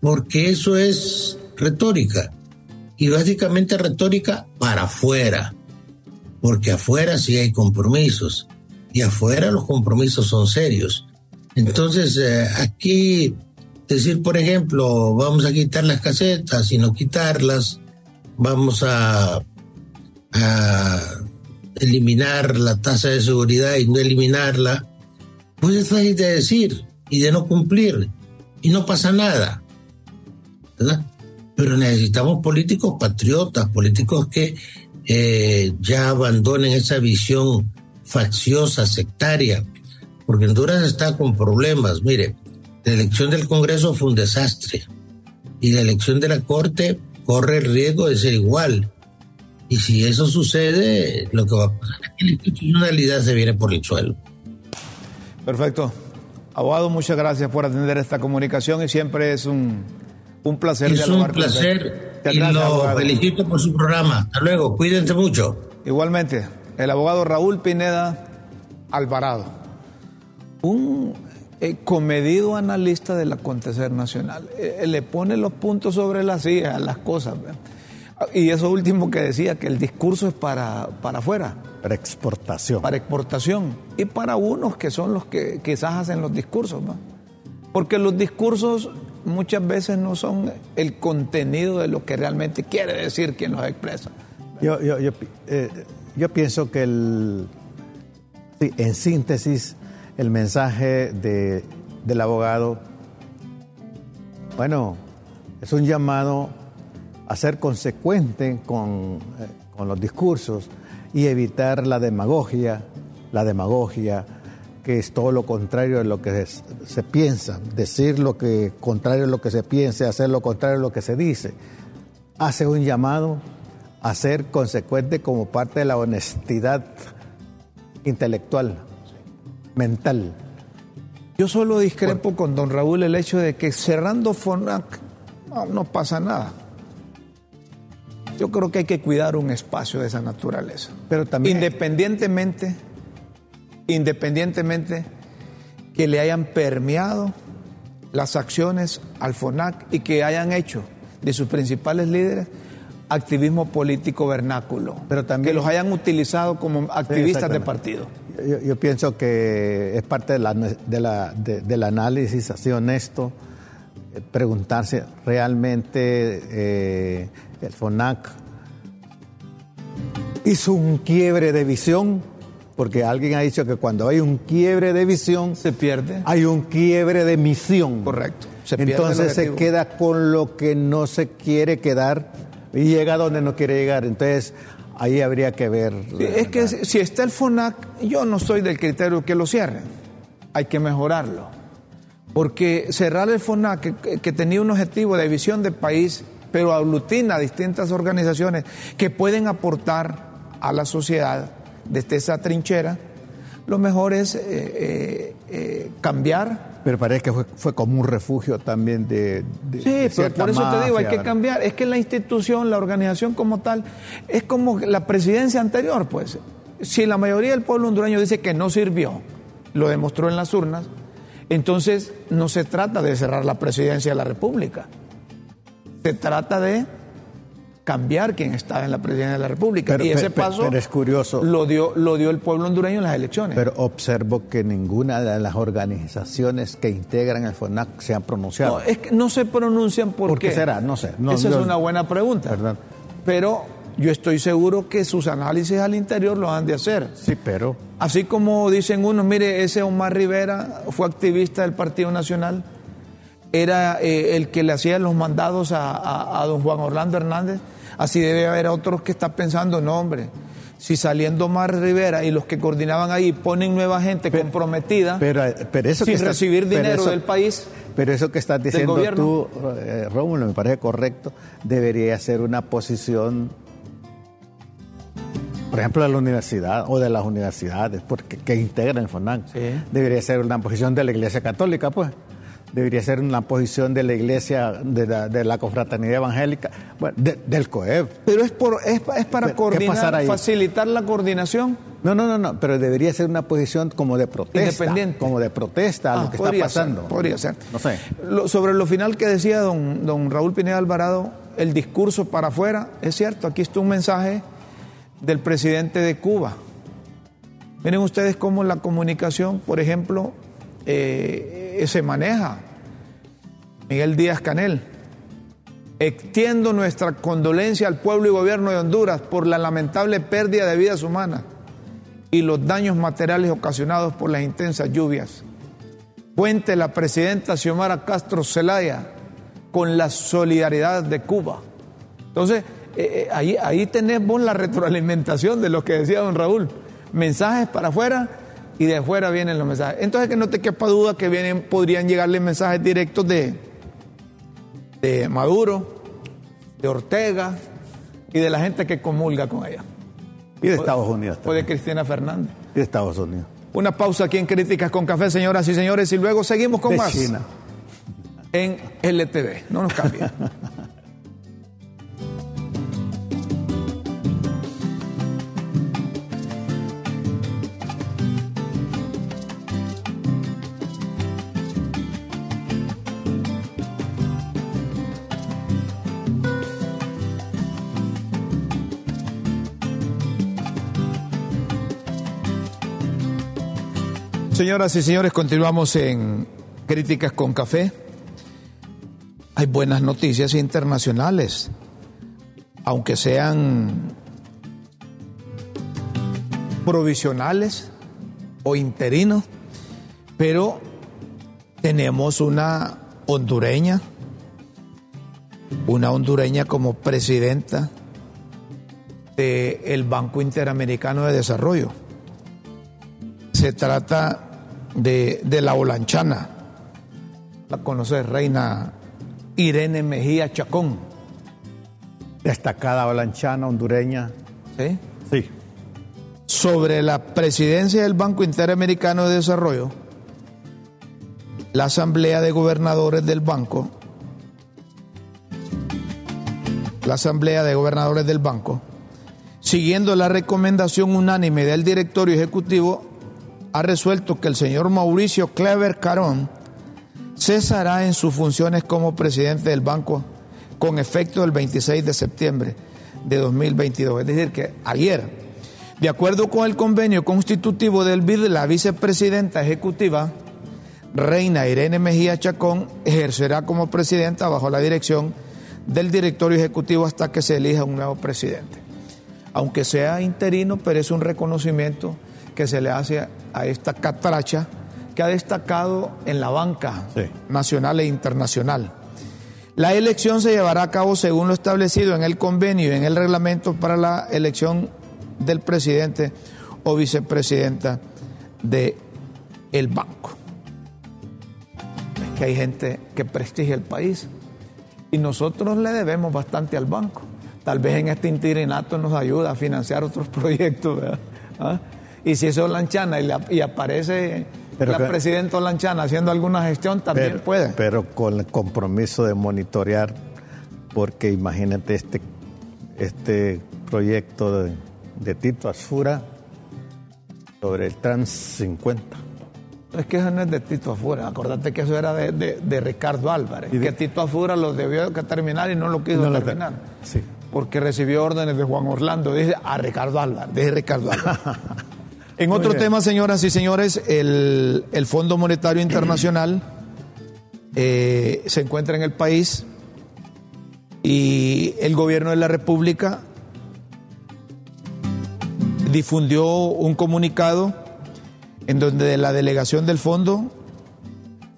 C: porque eso es retórica y básicamente retórica para afuera, porque afuera sí hay compromisos y afuera los compromisos son serios. Entonces, eh, aquí decir, por ejemplo, vamos a quitar las casetas y no quitarlas, vamos a, eliminar la tasa de seguridad y no eliminarla, pues es fácil de decir y de no cumplir y no pasa nada. Pero necesitamos políticos patriotas, políticos que eh, ya abandonen esa visión facciosa, sectaria, porque Honduras está con problemas. Mire, la elección del Congreso fue un desastre y la elección de la Corte corre el riesgo de ser igual. Y si eso sucede, lo que va a pasar es que la institucionalidad se viene por el suelo.
A: Perfecto. Abogado, muchas gracias por atender esta comunicación y siempre es un, un placer.
C: Es un placer y lo felicito por su programa. Hasta luego, cuídense mucho.
A: Igualmente, el abogado Raúl Pineda Alvarado un eh, comedido analista del acontecer nacional. Eh, eh, le pone los puntos sobre las sillas a las cosas. Y eso último que decía, que el discurso es para, para afuera.
B: Para exportación.
A: Para exportación. Y para unos que son los que quizás hacen los discursos. Porque los discursos muchas veces no son el contenido de lo que realmente quiere decir quien los expresa.
B: Yo, yo, yo, yo pienso que el, en síntesis, el mensaje de, del abogado, bueno, es un llamado a ser consecuente con, eh, con los discursos y evitar la demagogia, la demagogia que es todo lo contrario de lo que se, piensa, decir lo que contrario a lo que se piensa, hacer lo contrario a lo que se dice. Hace un llamado a ser consecuente como parte de la honestidad intelectual mental.
A: Yo solo discrepo con don Raúl el hecho de que cerrando FONAC no, pasa nada. Yo creo que hay que cuidar un espacio de esa naturaleza. Pero también. Independientemente, independientemente que le hayan permeado las acciones al FONAC y que hayan hecho de sus principales líderes activismo político vernáculo. Pero también. Que los hayan utilizado como activistas de partido
B: yo, pienso que es parte de la, de del análisis así honesto, eh, preguntarse realmente eh, el FONAC hizo un quiebre de visión, porque alguien ha dicho que cuando hay un quiebre de visión,
A: se pierde.
B: Hay un quiebre de misión.
A: Correcto.
B: Entonces se queda con lo que no se quiere quedar y llega donde no quiere llegar. Entonces Ahí habría que ver.
A: es que si está el FONAC, yo no soy del criterio que lo cierren. hay que mejorarlo. Porque cerrar el FONAC, que, que tenía un objetivo de visión de país, pero aglutina a distintas organizaciones que pueden aportar a la sociedad desde esa trinchera, lo mejor es eh, eh, eh, cambiar.
B: Pero parece que fue, fue, como un refugio también de... de
A: sí,
B: de
A: pero por eso
B: mafia,
A: te digo, hay que cambiar. Es que la institución, la organización como tal, es como la presidencia anterior, pues. Si la mayoría del pueblo hondureño dice que no sirvió, lo demostró en las urnas, entonces no se trata de cerrar la presidencia de la República. Se trata de cambiar quien estaba en la presidencia de la República.
B: Pero-
A: y ese
B: pero-
A: paso
B: pero es curioso.
A: Lo, dio, lo dio el pueblo hondureño en las elecciones.
B: Pero observo que ninguna de las organizaciones que integran el FONAC se han pronunciado.
A: no, es que no se pronuncian por,
B: ¿Por qué será? No sé. No,
A: Esa
B: yo-
A: es una buena pregunta.
B: ¿Verdad?
A: Pero yo estoy seguro que sus análisis al interior lo han de hacer.
B: Sí, pero...
A: Así como dicen unos, mire, ese Omar Rivera fue activista del Partido Nacional, era eh, el que le hacía los mandados a, a- a don Juan Orlando Hernández, así debe haber otros que están pensando, no hombre, si saliendo Omar Rivera y los que coordinaban ahí ponen nueva gente comprometida
B: Pero, pero eso
A: sin
B: que está-
A: recibir
B: pero
A: dinero
B: eso-
A: del país,
B: Pero eso que estás diciendo tú, eh, Rómulo, me parece correcto, debería ser una posición, por ejemplo, de la universidad o de las universidades porque, que integran el FONAC.
A: Sí.
B: Debería ser una posición de la Iglesia Católica, pues. Debería ser una posición de la Iglesia, de la, de la Confraternidad Evangélica, bueno, de- del COEP.
A: pero es, por, es, es para
B: ¿Qué
A: coordinar, facilitar la coordinación.
B: No, no, no, no, pero debería ser una posición como de protesta.
A: Independiente.
B: Como de protesta a
A: Ah,
B: lo que está pasando.
A: ser, podría ser.
B: No sé.
A: Lo- sobre lo final que decía don, don Raúl Pineda Alvarado, el discurso para afuera, es cierto, aquí está un mensaje del presidente de Cuba. Miren ustedes cómo la comunicación, por ejemplo, eh, se maneja. Miguel Díaz Canel. Extiendo nuestra condolencia al pueblo y gobierno de Honduras por la lamentable pérdida de vidas humanas y los daños materiales ocasionados por las intensas lluvias. Cuente la presidenta Xiomara Castro Zelaya con la solidaridad de Cuba. Entonces, eh, eh, ahí, ahí la retroalimentación de lo que decía don Raúl. Mensajes para afuera y de afuera vienen los mensajes. Entonces, que no te quepa duda que vienen, podrían llegarle mensajes directos de, de Maduro, de Ortega y de la gente que comulga con ella.
B: Y de Estados Unidos
A: O de
B: también.
A: Cristina Fernández.
B: Y de Estados Unidos.
A: Una pausa aquí en Críticas con Café, señoras y señores, y luego seguimos con
B: de
A: más
B: China.
A: en LTV. No nos cambien. Señoras y señores, continuamos en Críticas con Café. Hay buenas noticias internacionales, aunque sean provisionales o interinos, pero tenemos una hondureña, una hondureña como presidenta del Banco Interamericano de Desarrollo. Se trata de, de la Olanchana, la conoces, Reina Irene Mejía Chacón.
B: Destacada olanchana, hondureña.
A: ¿sí?
B: Sí.
A: sobre la presidencia del Banco Interamericano de Desarrollo, la Asamblea de Gobernadores del Banco, la Asamblea de Gobernadores del Banco, siguiendo la recomendación unánime del directorio ejecutivo, ha resuelto que el señor Mauricio Clever Carón cesará en sus funciones como presidente del banco con efecto del 26 de septiembre de 2022. Es decir, que ayer, de acuerdo con el convenio constitutivo del BID, la vicepresidenta ejecutiva, Reina Irene Mejía Chacón, ejercerá como presidenta bajo la dirección del directorio ejecutivo hasta que se elija un nuevo presidente. Aunque sea interino, pero es un reconocimiento que se le hace a esta catracha que ha destacado en la banca
B: Sí.
A: nacional e internacional. La elección se llevará a cabo según lo establecido en el convenio y en el reglamento para la elección del presidente o vicepresidenta del el banco. que hay gente que prestigia el país. Y nosotros le debemos bastante al banco. Tal vez en este interinato nos ayuda a financiar otros proyectos. ¿Ah? Y si eso es Lanchana y, aparece la presidenta Lanchana haciendo alguna gestión, también puede.
B: Pero con el compromiso de monitorear, porque imagínate este, este proyecto de, de Tito Asfura sobre el Trans 50
A: es que eso no es de Tito Afura, acordate que eso era de, Ricardo Álvarez, y que Tito Afura lo debió terminar y no lo quiso terminar. Sí. Porque recibió órdenes de Juan Orlando, dice a Ricardo Álvarez, dice Ricardo Álvarez. en otro tema, señoras y señores, el, Fondo Monetario Internacional eh, se encuentra en el país y el gobierno de la República difundió un comunicado en donde la delegación del fondo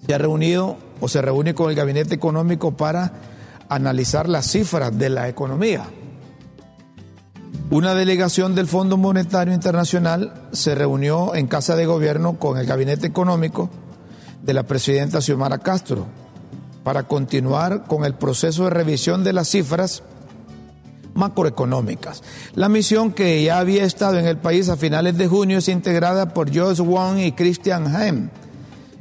A: se ha reunido o se reúne con el gabinete económico para analizar las cifras de la economía. Una delegación del Fondo Monetario Internacional se reunió en Casa de Gobierno con el gabinete económico de la presidenta Xiomara Castro para continuar con el proceso de revisión de las cifras macroeconómicas. La misión que ya había estado en el país a finales de junio es integrada por Joyce Wong y Christian Heim.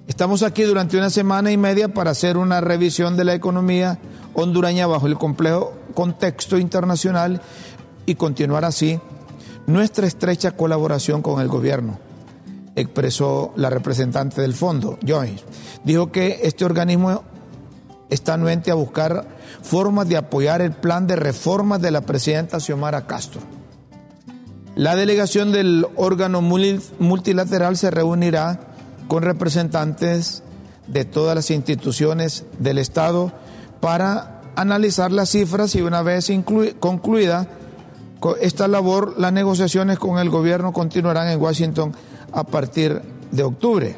A: Estamos aquí durante una semana y media para hacer una revisión de la economía hondureña bajo el complejo contexto internacional y continuar así nuestra estrecha colaboración con el gobierno, expresó la representante del fondo, Joyce. Dijo que este organismo está anuente a buscar formas de apoyar el plan de reformas de la presidenta Xiomara Castro. La delegación del órgano multilateral se reunirá con representantes de todas las instituciones del Estado para analizar las cifras y una vez concluida esta labor, las negociaciones con el gobierno continuarán en Washington a partir de octubre.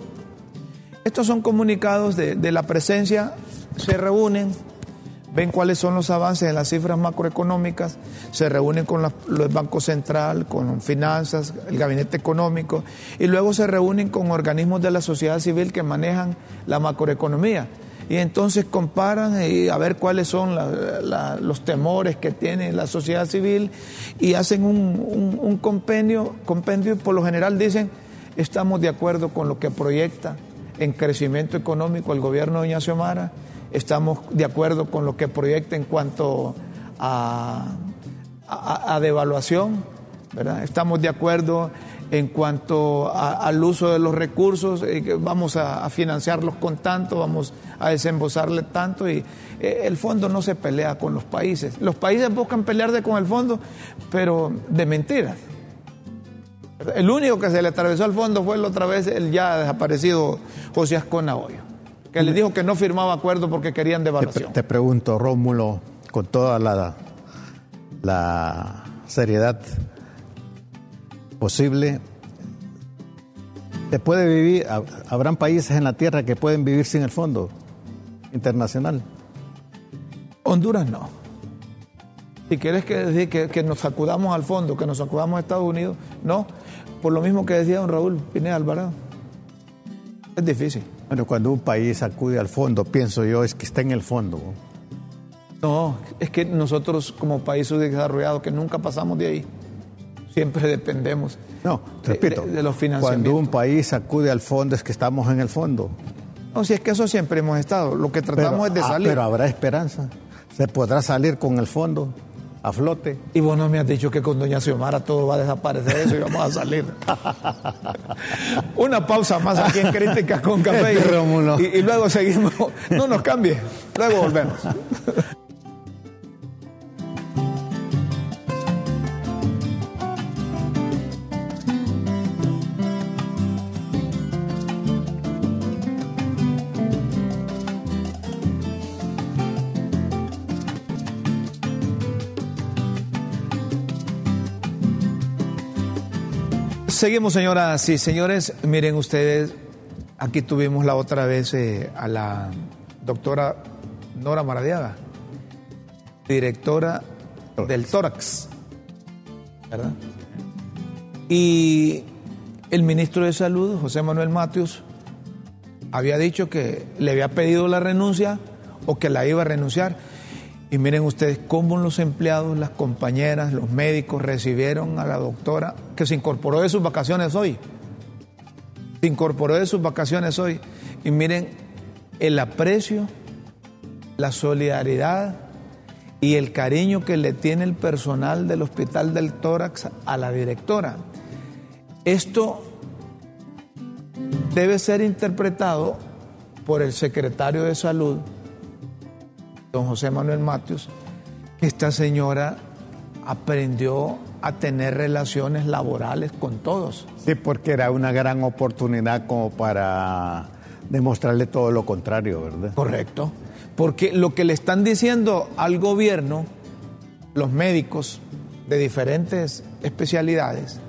A: Estos son comunicados de, la presencia, se reúnen ven cuáles son los avances en las cifras macroeconómicas, se reúnen con los bancos central, con finanzas, el gabinete económico, y luego se reúnen con organismos de la sociedad civil que manejan la macroeconomía. Y entonces comparan y a ver cuáles son los temores que tiene la sociedad civil y hacen un, compendio, compendio y por lo general dicen, estamos de acuerdo con lo que proyecta en crecimiento económico el gobierno de Doña Xiomara, estamos de acuerdo con lo que proyecta en cuanto a, a, devaluación, ¿verdad? estamos de acuerdo en cuanto al uso de los recursos, eh, vamos a, financiarlos con tanto, vamos a desembolsarle tanto y eh, el fondo no se pelea con los países. Los países buscan pelearse con el fondo, pero de mentiras. El único que se le atravesó al fondo fue la otra vez el ya desaparecido José Ascona Hoyo que le dijo que no firmaba acuerdo porque querían devaluación.
B: Te, pregunto, Rómulo, con toda la, la seriedad posible, ¿se puede vivir, habrán países en la tierra que pueden vivir sin el fondo internacional?
A: Honduras no. Si quieres que decir que, que, nos acudamos al fondo, que nos acudamos a Estados Unidos, no. Por lo mismo que decía don Raúl Pineda Alvarado. Es difícil.
B: Bueno, cuando un país acude al fondo, pienso yo, es que está en el fondo.
A: No, es que nosotros como país desarrollado que nunca pasamos de ahí, siempre dependemos.
B: No, repito, de, los financiamientos. Cuando un país acude al fondo es que estamos en el fondo.
A: No, si es que eso siempre hemos estado. Lo que tratamos es de ah, salir.
B: pero habrá esperanza. Se podrá salir con el fondo a flote.
A: Y vos no me has dicho que con Doña Xiomara todo va a desaparecer eso y vamos a salir. Una pausa más aquí en Críticas con Café. y, y luego seguimos. No nos cambie. Luego volvemos. Seguimos, señoras y señores. Miren ustedes, aquí tuvimos la otra vez eh, a la doctora Nora Maradiaga, directora del Tórax, ¿verdad? Y el ministro de Salud, José Manuel Matius, había dicho que le había pedido la renuncia o que la iba a renunciar. Y miren ustedes cómo los empleados, las compañeras, los médicos recibieron a la doctora que se incorporó de sus vacaciones hoy. Se incorporó de sus vacaciones hoy. Y miren el aprecio, la solidaridad y el cariño que le tiene el personal del Hospital del Tórax a la directora. Esto debe ser interpretado por el secretario de Salud, don José Manuel Matius, que esta señora aprendió a tener relaciones laborales con todos.
B: Sí, porque era una gran oportunidad como para demostrarle todo lo contrario, ¿verdad?
A: Correcto. Porque lo que le están diciendo al gobierno, los médicos de diferentes especialidades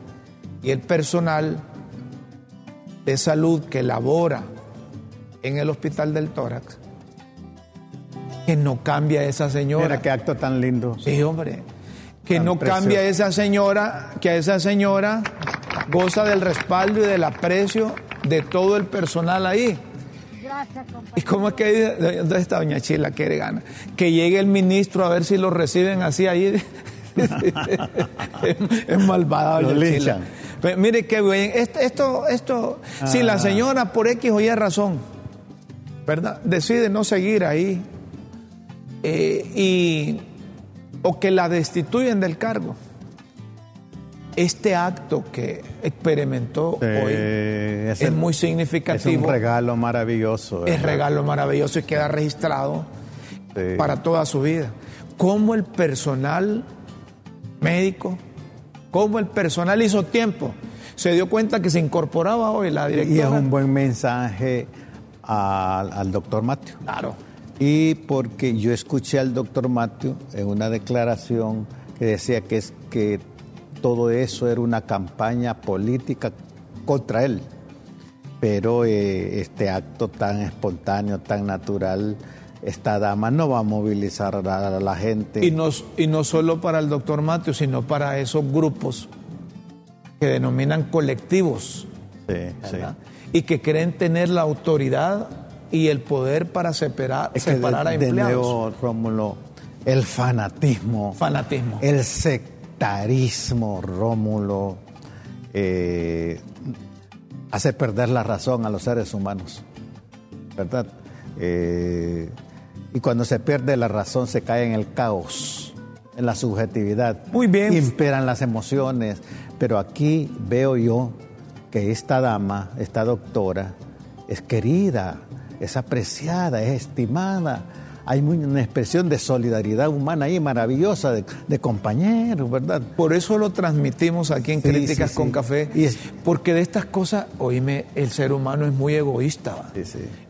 A: y el personal de salud que labora en el hospital del tórax, que no cambia esa señora.
B: Mira qué acto tan lindo.
A: Sí, hombre. Que no cambia esa señora, que a esa señora goza del respaldo y del aprecio de todo el personal ahí. ¿Y cómo es que? ¿Dónde está doña Chila? Quiere gana. Que llegue el ministro a ver si lo reciben así ahí. es, malvada doña Chila. Pero mire qué bien. Esto, esto, si la ah. señora por X o Y razón, ¿verdad? Decide no seguir ahí eh, y, o que la destituyen del cargo. Este acto que experimentó hoy es, muy significativo.
B: Es un regalo maravilloso.
A: Es regalo maravilloso y queda registrado para toda su vida. Cómo el personal médico, cómo el personal hizo tiempo, se dio cuenta que se incorporaba hoy la directora.
B: Y es un buen mensaje al, al doctor Mateo.
A: Claro
B: y porque yo escuché al doctor Matthew en una declaración que decía que es que todo eso era una campaña política contra él. Pero eh, este acto tan espontáneo, tan natural, esta dama no va a movilizar a la gente.
A: Y no, y no solo para el doctor Matthew, sino para esos grupos que denominan colectivos.
B: Sí, sí.
A: Y que creen tener la autoridad y el poder para separar, separar a empleados. De nuevo,
B: Rómulo, el fanatismo.
A: Fanatismo.
B: El sectarismo, Rómulo, eh, hace perder la razón a los seres humanos. ¿Verdad? Eh, y cuando se pierde la razón se cae en el caos, en la subjetividad.
A: Muy bien.
B: Imperan las emociones. Pero aquí veo yo que esta dama, esta doctora, es querida, es apreciada, es estimada. Hay una expresión de solidaridad humana ahí maravillosa, de, compañeros, ¿verdad?
A: Por eso lo transmitimos aquí en Críticas con Café, porque de estas cosas, oíme, el ser humano es muy egoísta.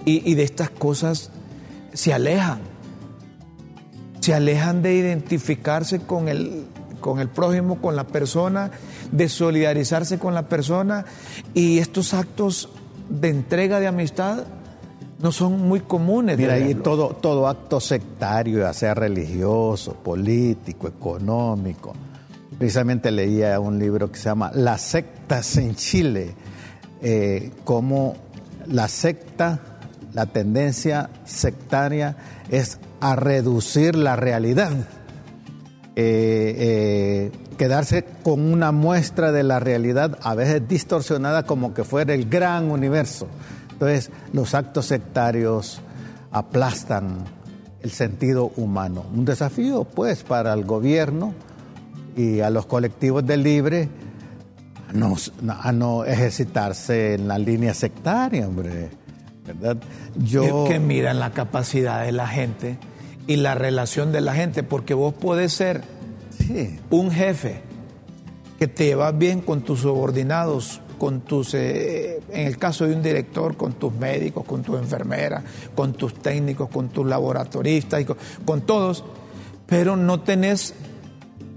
A: Y, y de estas cosas se alejan. Se alejan de identificarse con el, con el prójimo, con la persona, de solidarizarse con la persona. Y estos actos de entrega de amistad no son muy comunes.
B: Mira, ahí todo, todo acto sectario, ya sea religioso, político, económico. Precisamente leía un libro que se llama Las sectas en Chile, eh, como la secta, la tendencia sectaria es a reducir la realidad. Eh, eh, quedarse con una muestra de la realidad a veces distorsionada como que fuera el gran universo. Entonces, los actos sectarios aplastan el sentido humano. Un desafío, pues, para el gobierno y a los colectivos del libre a no, ejercitarse en la línea sectaria, hombre. ¿Verdad?
A: Yo... que miran la capacidad de la gente y la relación de la gente, porque vos podés ser un jefe que te llevas bien con tus subordinados, con tus, eh, en el caso de un director, con tus médicos, con tus enfermeras, con tus técnicos, con tus laboratoristas, y con, todos, pero no tenés,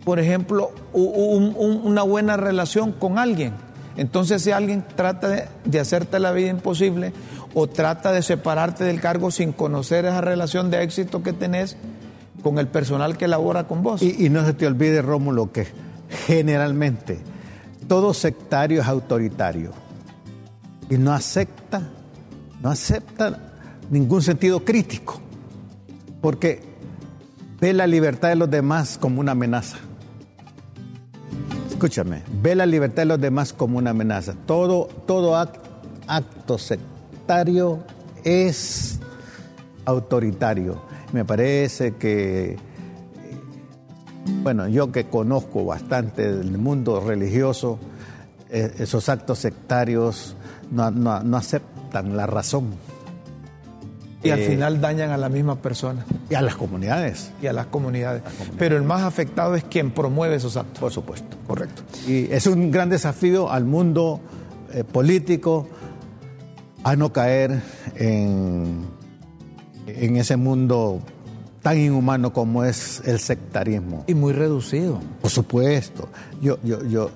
A: por ejemplo, una buena relación con alguien. Entonces si alguien trata de, hacerte la vida imposible o trata de separarte del cargo sin conocer esa relación de éxito que tenés con el personal que labora con vos.
B: Y, y no se te olvide, Rómulo, que generalmente todo sectario es autoritario y no acepta no acepta ningún sentido crítico, porque ve la libertad de los demás como una amenaza. Escúchame, ve la libertad de los demás como una amenaza. Todo, todo acto sectario es autoritario. Me parece que, bueno, yo que conozco bastante del mundo religioso, eh, esos actos sectarios no, aceptan la razón.
A: Y al eh, final dañan a la misma persona.
B: Y a las comunidades.
A: Y a las comunidades. Pero el más afectado es quien promueve esos actos.
B: Por supuesto.
A: Correcto.
B: Y es un gran desafío al mundo eh, político a no caer en, en ese mundo tan inhumano como es el sectarismo.
A: Y muy reducido.
B: Por supuesto. Yo, yo, yo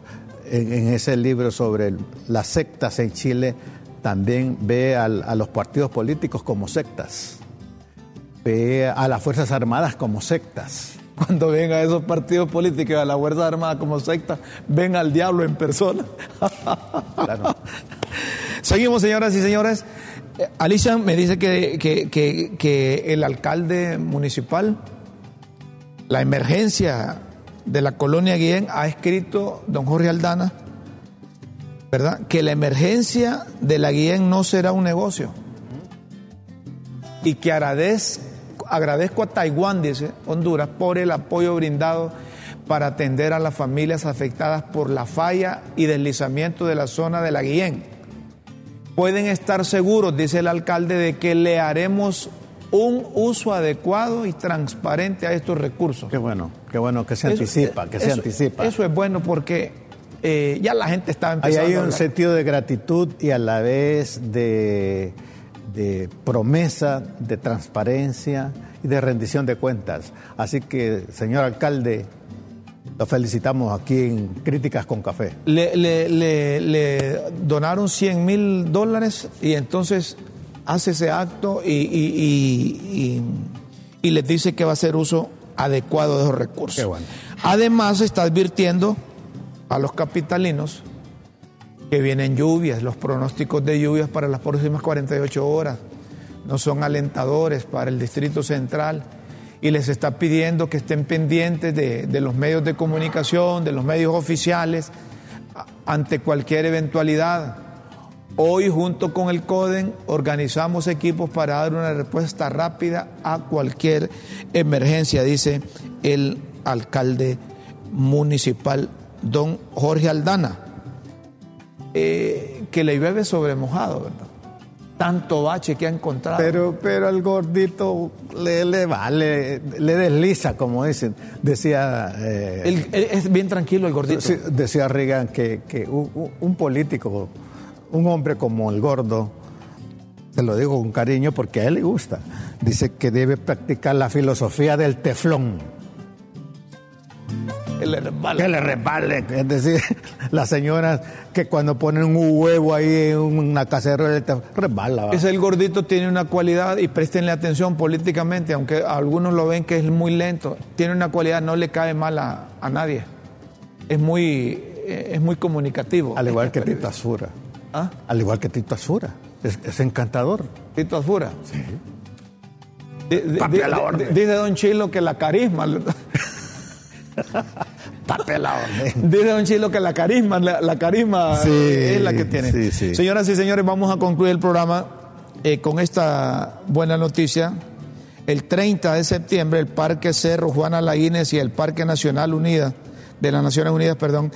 B: en, ese libro sobre las sectas en Chile también ve a los partidos políticos como sectas, ve a las Fuerzas Armadas como sectas.
A: Cuando ven a esos partidos políticos, a las Fuerzas Armadas como sectas, ven al diablo en persona. Seguimos, señoras y señores. Eh, Alicia me dice que, que el alcalde municipal, la emergencia de la colonia Guillén ha escrito don Jorge Aldana, ¿verdad? Que la emergencia de la Guillén no será un negocio. Y que agradezco, agradezco a Taiwán, dice Honduras, por el apoyo brindado para atender a las familias afectadas por la falla y deslizamiento de la zona de la Guillén. Pueden estar seguros, dice el alcalde, de que le haremos un uso adecuado y transparente a estos recursos.
B: Qué bueno, qué bueno que se anticipa, que se anticipa.
A: Eso es bueno porque eh, ya la gente está
B: empezando. Ahí hay un sentido de gratitud y a la vez de, de promesa, de transparencia y de rendición de cuentas. Así que, señor alcalde, lo felicitamos aquí en Críticas con Café.
A: Le, le, le donaron 100 mil dólares y entonces hace ese acto y, les dice que va a hacer uso adecuado de esos recursos. Además, está advirtiendo a los capitalinos que vienen lluvias, los pronósticos de lluvias para las próximas 48 horas no son alentadores para el Distrito Central y les está pidiendo que estén pendientes de, los medios de comunicación, de los medios oficiales, ante cualquier eventualidad Hoy junto con el CODEN organizamos equipos para dar una respuesta rápida a cualquier emergencia, dice el alcalde municipal, don Jorge Aldana. Eh, que le llueve sobre mojado, ¿verdad? Tanto bache que ha encontrado.
B: Pero, pero al gordito le, le le, desliza, como dicen. Decía.
A: Eh, es bien tranquilo el gordito.
B: Decía Reagan que, un político un hombre como el gordo, te lo digo con cariño porque a él le gusta, dice que debe practicar la filosofía del teflón.
A: Que le resbale.
B: Que le resbale. Es decir, las señoras que cuando ponen un huevo ahí en una cacerola, resbala.
A: Ese el gordito tiene una cualidad, y préstenle atención políticamente, aunque algunos lo ven que es muy lento, tiene una cualidad, no le cae mal a, nadie. Es muy, es muy comunicativo.
B: Al igual que Tito Azura. ¿Ah? Al igual que Tito Azura. Es, encantador.
A: Tito Azura.
B: Sí.
A: dice Don Chilo que la carisma.
B: Pape la
A: Dice Don Chilo que la carisma, la, carisma es la que tiene. Señoras y señores, vamos a concluir el programa eh, con esta buena noticia. El 30 de septiembre, el Parque Cerro Juana Laínez y el Parque Nacional Unida, de las Naciones Unidas, perdón,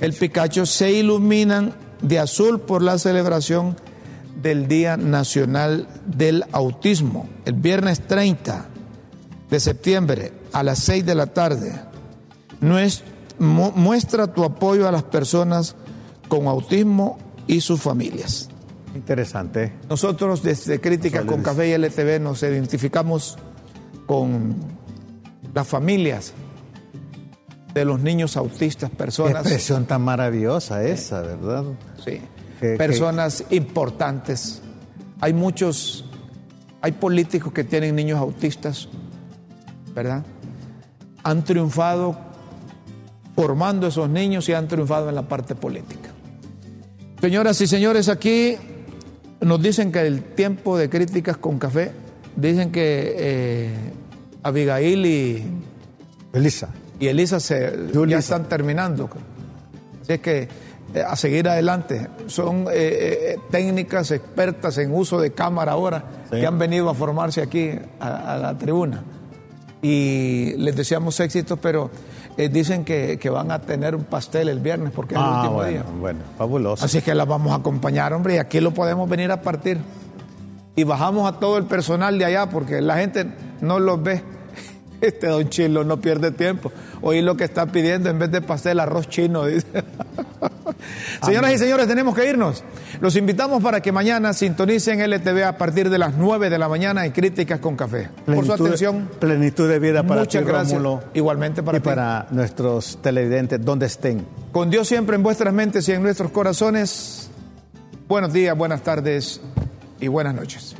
A: el Picacho, se iluminan de azul por la celebración del Día Nacional del Autismo, el viernes 30 de septiembre a las 6 de la tarde. Muestra tu apoyo a las personas con autismo y sus familias.
B: Interesante.
A: Nosotros desde Crítica con Café y LTV nos identificamos con las familias de los niños autistas, personas.
B: Qué expresión tan maravillosa esa, ¿verdad?
A: Sí. personas importantes. Hay muchos, hay políticos que tienen niños autistas, ¿verdad? Han triunfado formando esos niños y han triunfado en la parte política. Señoras y señores, aquí nos dicen que el tiempo de críticas con café, dicen que eh, Abigail y
B: Elisa.
A: y Elisa se, ya están terminando. Así es que eh, a seguir adelante. Son eh, técnicas expertas en uso de cámara ahora que han venido a formarse aquí a, a, la tribuna. Y les deseamos éxitos, pero dicen que, que, van a tener un pastel el viernes porque es el
B: Ah,
A: último
B: bueno,
A: día.
B: bueno, fabuloso.
A: Así que las vamos a acompañar, hombre, y aquí lo podemos venir a partir. Y bajamos a todo el personal de allá porque la gente no los ve. Este don Chilo no pierde tiempo. Oí lo que está pidiendo en vez de pastel arroz chino, dice. Señoras y señores, tenemos que irnos. Los invitamos para que mañana sintonicen LTV a partir de las 9 de la mañana en Críticas con Café. Por su atención.
B: Plenitud de vida para
A: Muchas
B: ti,
A: gracias.
B: Rómulo,
A: Igualmente para
B: y
A: ti.
B: para nuestros televidentes, donde estén.
A: Con Dios siempre en vuestras mentes y en nuestros corazones. Buenos días, buenas tardes y buenas noches.